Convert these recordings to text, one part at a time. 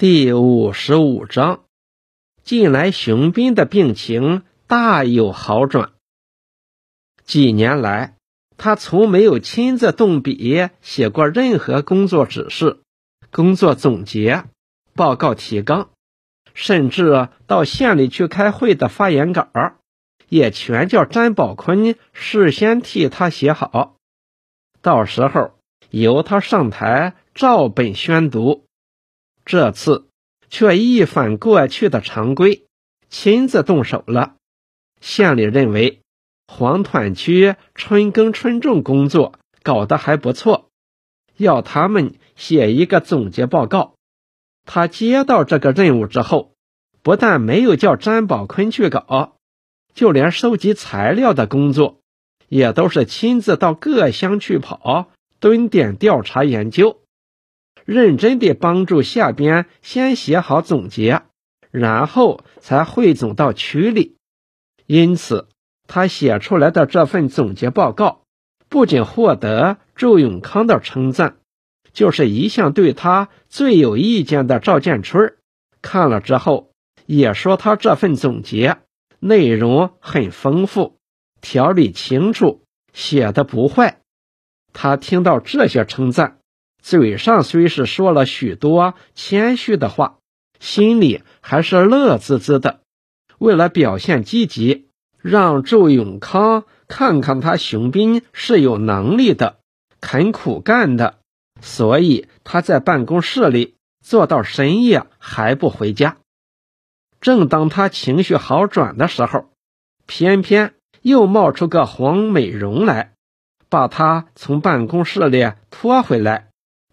第五十五章，近来熊斌的病情大有好转。几年来，他从没有亲自动笔写过任何工作指示、工作总结、报告提纲，甚至到县里去开会的发言稿，也全叫詹宝坤事先替他写好，到时候由他上台照本宣读。这次却一反过去的常规，亲自动手了。县里认为黄团区春耕春种工作搞得还不错，要他们写一个总结报告。他接到这个任务之后，不但没有叫詹宝坤去搞，就连收集材料的工作，也都是亲自到各乡去跑，蹲点调查研究。认真地帮助下边先写好总结，然后才汇总到区里。因此，他写出来的这份总结报告，不仅获得周永康的称赞，就是一向对他最有意见的赵建春看了之后，也说他这份总结内容很丰富，条理清楚，写的不坏。他听到这些称赞。嘴上虽是说了许多谦虚的话，心里还是乐滋滋的。为了表现积极，让周永康看看他熊斌是有能力的、肯苦干的，所以他在办公室里做到深夜还不回家。正当他情绪好转的时候，偏偏又冒出个黄美荣来，把他从办公室里拖回来。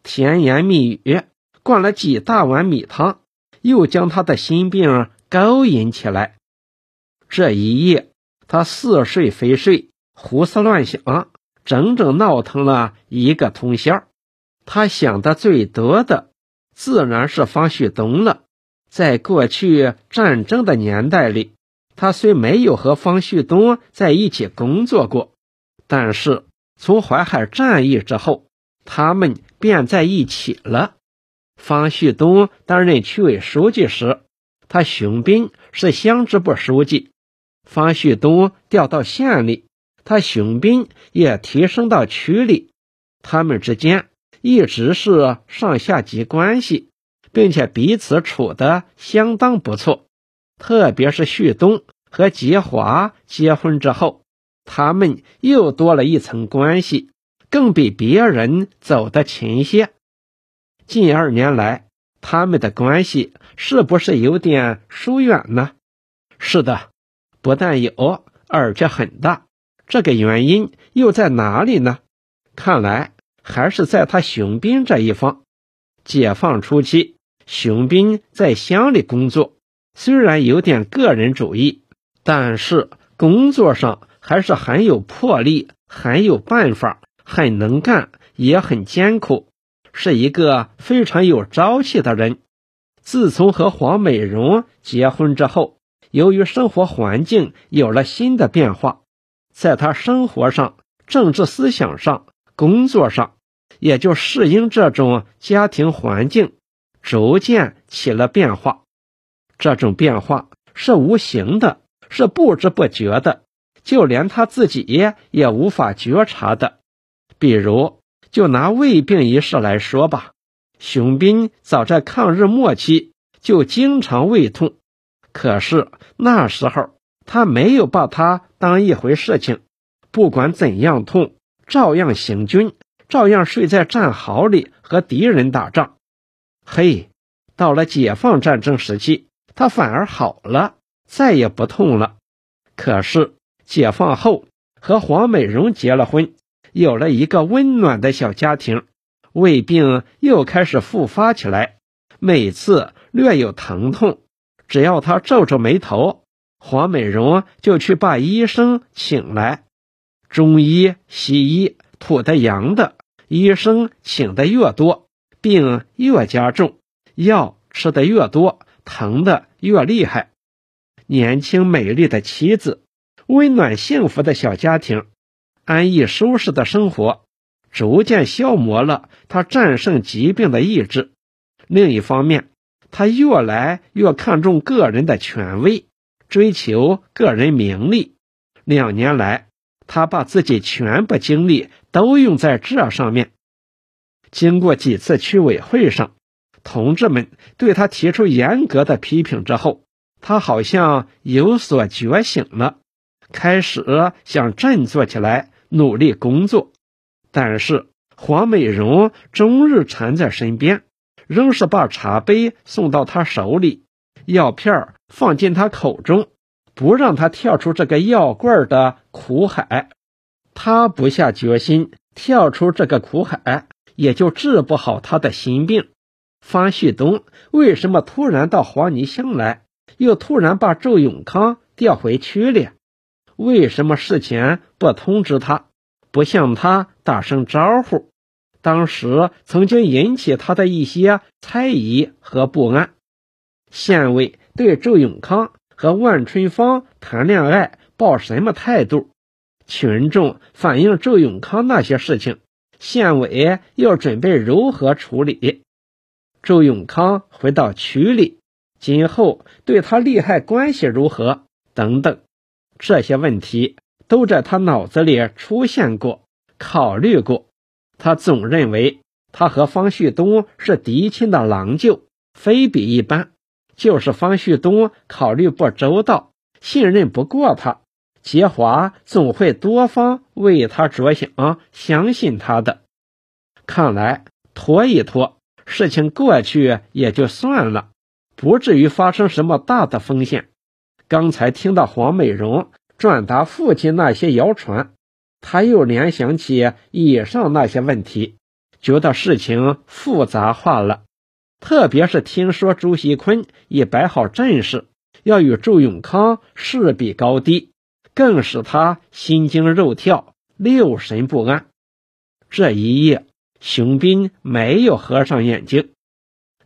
甜言蜜语，灌了几大碗米汤，又将他的心病勾引起来。这一夜，他似睡非睡，胡思乱想，整整闹腾了一个通宵。他想的最多的，自然是方旭东了。在过去战争的年代里，他虽没有和方旭东在一起工作过，但是从淮海战役之后，他们。便在一起了。方旭东担任区委书记时，他熊斌是乡支部书记。方旭东调到县里，他熊斌也提升到区里。他们之间一直是上下级关系，并且彼此处得相当不错。特别是旭东和吉华结婚之后，他们又多了一层关系。更比别人走得勤些。近二年来，他们的关系是不是有点疏远呢？是的，不但有，而且很大。这个原因又在哪里呢？看来还是在他熊斌这一方。解放初期，熊斌在乡里工作，虽然有点个人主义，但是工作上还是很有魄力，很有办法。很能干，也很艰苦，是一个非常有朝气的人。自从和黄美荣结婚之后，由于生活环境有了新的变化，在他生活上、政治思想上、工作上，也就适应这种家庭环境，逐渐起了变化。这种变化是无形的，是不知不觉的，就连他自己也无法觉察的。比如，就拿胃病一事来说吧，熊斌早在抗日末期就经常胃痛，可是那时候他没有把它当一回事情，不管怎样痛，照样行军，照样睡在战壕里和敌人打仗。嘿，到了解放战争时期，他反而好了，再也不痛了。可是解放后和黄美荣结了婚。有了一个温暖的小家庭，胃病又开始复发起来。每次略有疼痛，只要他皱皱眉头，黄美荣就去把医生请来。中医、西医土的洋的，医生请的越多，病越加重，药吃的越多，疼的越厉害。年轻美丽的妻子，温暖幸福的小家庭。安逸舒适的生活，逐渐消磨了他战胜疾病的意志。另一方面，他越来越看重个人的权威，追求个人名利。两年来，他把自己全部精力都用在这上面。经过几次区委会上，同志们对他提出严格的批评之后，他好像有所觉醒了，开始想振作起来，努力工作。但是黄美荣终日缠在身边，仍是把茶杯送到他手里，药片放进他口中，不让他跳出这个药罐的苦海。他不下决心跳出这个苦海，也就治不好他的心病。方旭东为什么突然到黄泥乡来，又突然把周永康调回区里？为什么事前不通知他？不向他打声招呼，当时曾经引起他的一些猜疑和不安。县委对周永康和万春芳谈恋爱抱什么态度？群众反映周永康那些事情，县委要准备如何处理？周永康回到区里，今后对他利害关系如何？等等，这些问题。都在他脑子里出现过、考虑过。他总认为他和方旭东是嫡亲的郎舅，非比一般。就是方旭东考虑不周到，信任不过他。杰华总会多方为他着想，相信他的。看来拖一拖，事情过去也就算了，不至于发生什么大的风险。刚才听到黄美荣。转达父亲那些谣传，他又联想起以上那些问题，觉得事情复杂化了。特别是听说朱锡坤已摆好阵势，要与周永康势比高低，更使他心惊肉跳、六神不安。这一夜，熊斌没有合上眼睛。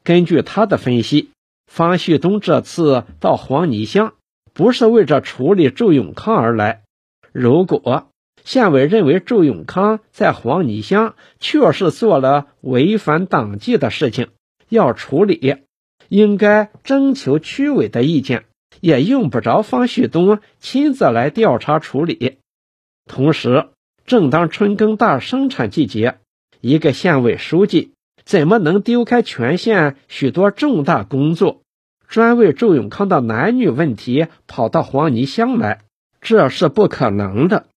根据他的分析，方旭东这次到黄泥乡。不是为着处理周永康而来。如果县委认为周永康在黄泥乡确实做了违反党纪的事情，要处理，应该征求区委的意见，也用不着方旭东亲自来调查处理。同时，正当春耕大生产季节，一个县委书记怎么能丢开全县许多重大工作？专为周永康的男女问题跑到黄泥乡来，这是不可能的。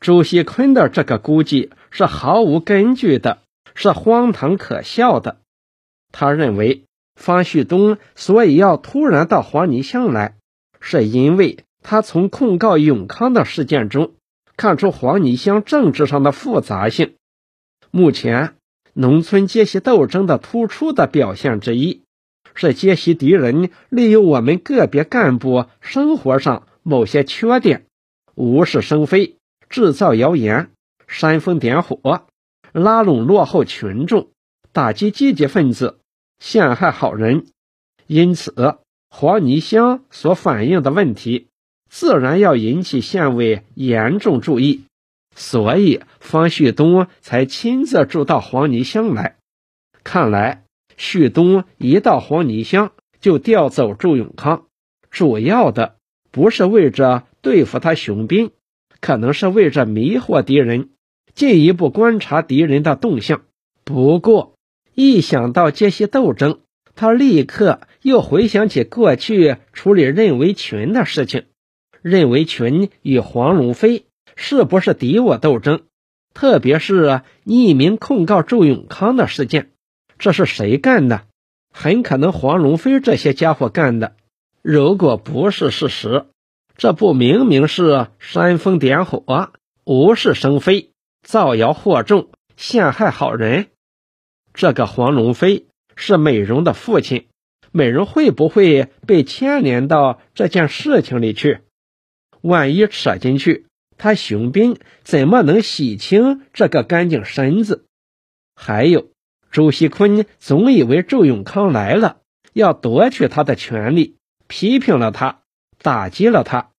朱锡坤的这个估计是毫无根据的，是荒唐可笑的。他认为方旭东所以要突然到黄泥乡来，是因为他从控告永康的事件中看出黄泥乡政治上的复杂性。目前农村阶级斗争的突出的表现之一。是揭袭敌人利用我们个别干部生活上某些缺点，无事生非，制造谣言，煽风点火，拉拢落后群众，打击积极分子，陷害好人。因此，黄泥乡所反映的问题，自然要引起县委严重注意。所以，方旭东才亲自住到黄泥乡来。看来。旭东一到黄泥乡，就调走周永康，主要的不是为着对付他熊斌，可能是为着迷惑敌人，进一步观察敌人的动向。不过，一想到这些斗争，他立刻又回想起过去处理任维群的事情。任维群与黄龙飞是不是敌我斗争？特别是匿名控告周永康的事件。这是谁干的？很可能黄龙飞这些家伙干的。如果不是事实，这不明明是煽风点火、无事生非、造谣惑众、陷害好人？这个黄龙飞是美容的父亲，美容会不会被牵连到这件事情里去？万一扯进去，他熊斌怎么能洗清这个干净身子？还有。朱锡坤总以为周永康来了要夺取他的权利，批评了他，打击了他，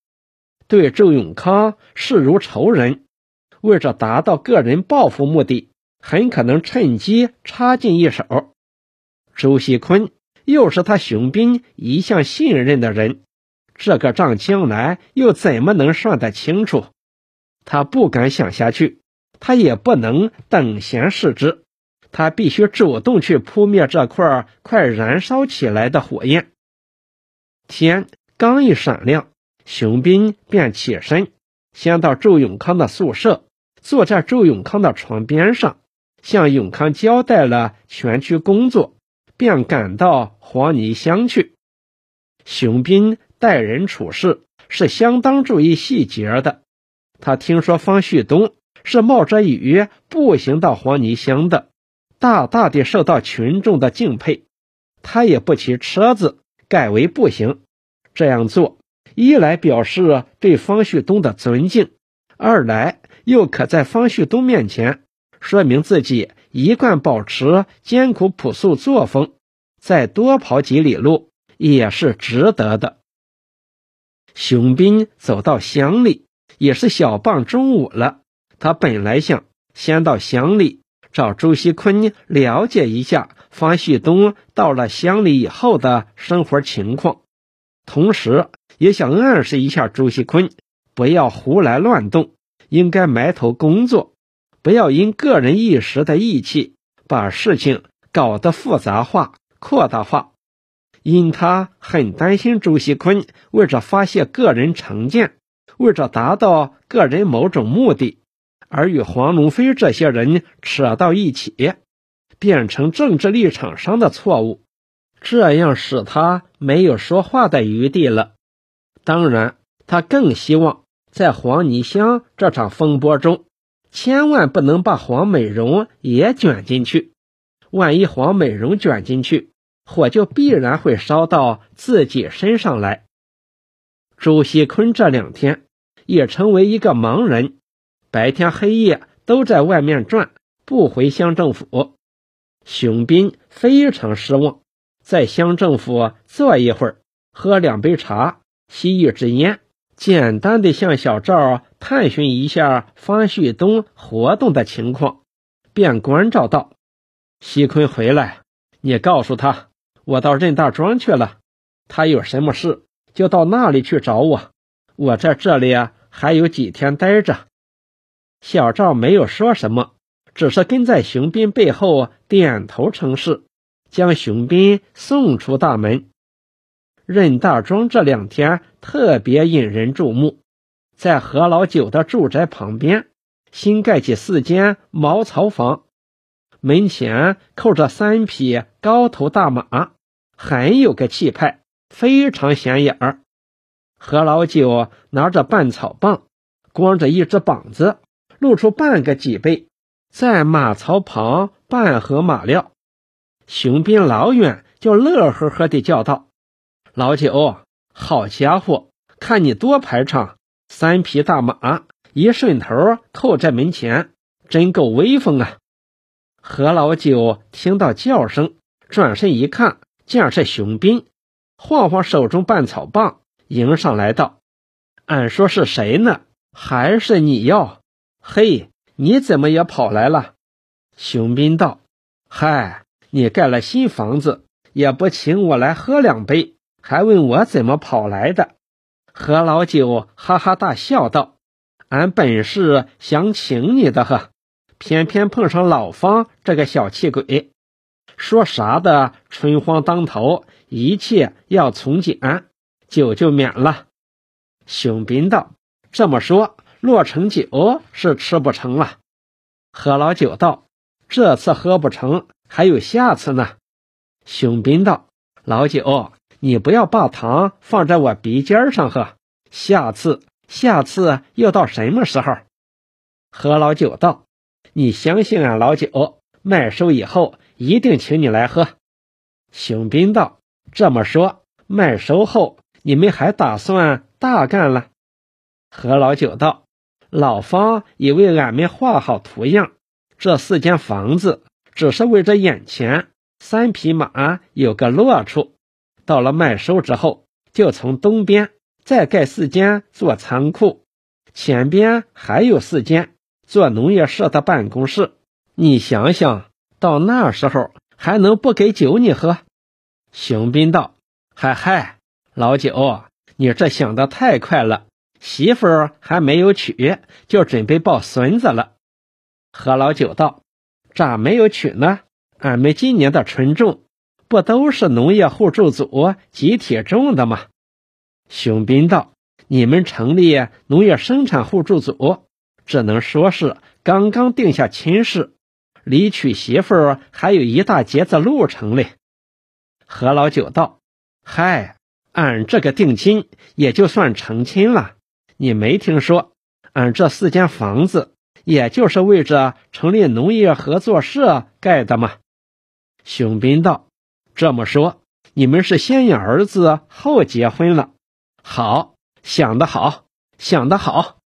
对周永康视如仇人，为着达到个人报复目的，很可能趁机插进一手。周锡坤又是他熊斌一向信任的人，这个账将来又怎么能算得清楚？他不敢想下去，他也不能等闲视之，他必须主动去扑灭这块快燃烧起来的火焰。天刚一闪亮，熊斌便起身，先到周永康的宿舍，坐在周永康的床边上。向永康交代了全区工作，便赶到黄泥乡去。熊斌待人处事是相当注意细节的。他听说方旭东是冒着雨步行到黄泥乡的，大大的受到群众的敬佩。他也不骑车子，改为步行。这样做，一来表示对方旭东的尊敬，二来又可在方旭东面前。说明自己一贯保持艰苦朴素作风，再多跑几里路也是值得的。熊斌走到乡里，也是小傍中午了。他本来想先到乡里找周锡坤了解一下方旭东到了乡里以后的生活情况，同时也想暗示一下周锡坤不要胡来乱动，应该埋头工作。不要因个人一时的义气，把事情搞得复杂化、扩大化。因他很担心周锡坤为着发泄个人成见，为着达到个人某种目的，而与黄龙飞这些人扯到一起，变成政治立场上的错误，这样使他没有说话的余地了。当然，他更希望在黄泥乡这场风波中。千万不能把黄美荣也卷进去，万一黄美荣卷进去，火就必然会烧到自己身上来。朱锡坤这两天也成为一个盲人，白天黑夜都在外面转，不回乡政府。熊斌非常失望，在乡政府坐一会儿，喝两杯茶，吸一支烟。简单的向小赵探寻一下方旭东活动的情况，便关照道：“西坤回来，你告诉他，我到任大庄去了。他有什么事就到那里去找我。我在这里啊，还有几天待着。”小赵没有说什么，只是跟在熊斌背后点头称是，将熊斌送出大门。任大庄这两天特别引人注目，在何老九的住宅旁边新盖起四间茅草房，门前扣着三匹高头大马，很有个气派，非常显眼儿。何老九拿着半草棒，光着一只膀子，露出半个脊背，在马槽旁半合马料。熊斌老远就乐呵呵地叫道。老九，好家伙，看你多排场，三匹大马一顺头扣在门前，真够威风啊！何老九听到叫声，转身一看，见是熊斌，晃晃手中半草棒，迎上来道：“俺说是谁呢？还是你要？嘿，你怎么也跑来了？”熊斌道：“嗨，你盖了新房子，也不请我来喝两杯。”还问我怎么跑来的？何老九哈哈大笑道：“俺本是想请你的呵，偏偏碰上老方这个小气鬼，说啥的春荒当头，一切要从简，酒就免了。”熊斌道：“这么说，落成酒是吃不成了。”何老九道：“这次喝不成，还有下次呢。”熊斌道：“老九。”你不要把糖放在我鼻尖上喝，下次，下次又到什么时候？何老九道：“你相信俺老九，麦收以后一定请你来喝。”熊斌道：“这么说，麦收后你们还打算大干了？”何老九道：“老方已为俺们画好图样，这四间房子只是为着眼前三匹马有个落处。”到了麦收之后，就从东边再盖四间做仓库，前边还有四间做农业社的办公室。你想想到那时候还能不给酒你喝？熊斌道：“嗨嗨，老九，你这想的太快了，媳妇儿还没有娶，就准备抱孙子了。”何老九道：“咋没有娶呢？俺们今年的春种不都是农业互助组集体种的吗？”熊斌道：“你们成立农业生产互助组，只能说是刚刚定下亲事，离娶媳妇儿还有一大截子路程嘞。”何老九道：“嗨，俺这个定亲也就算成亲了。你没听说，俺这四间房子，也就是为着成立农业合作社盖的吗？”熊斌道：“这么说，你们是先养儿子后结婚了？好，想得好，想得好。”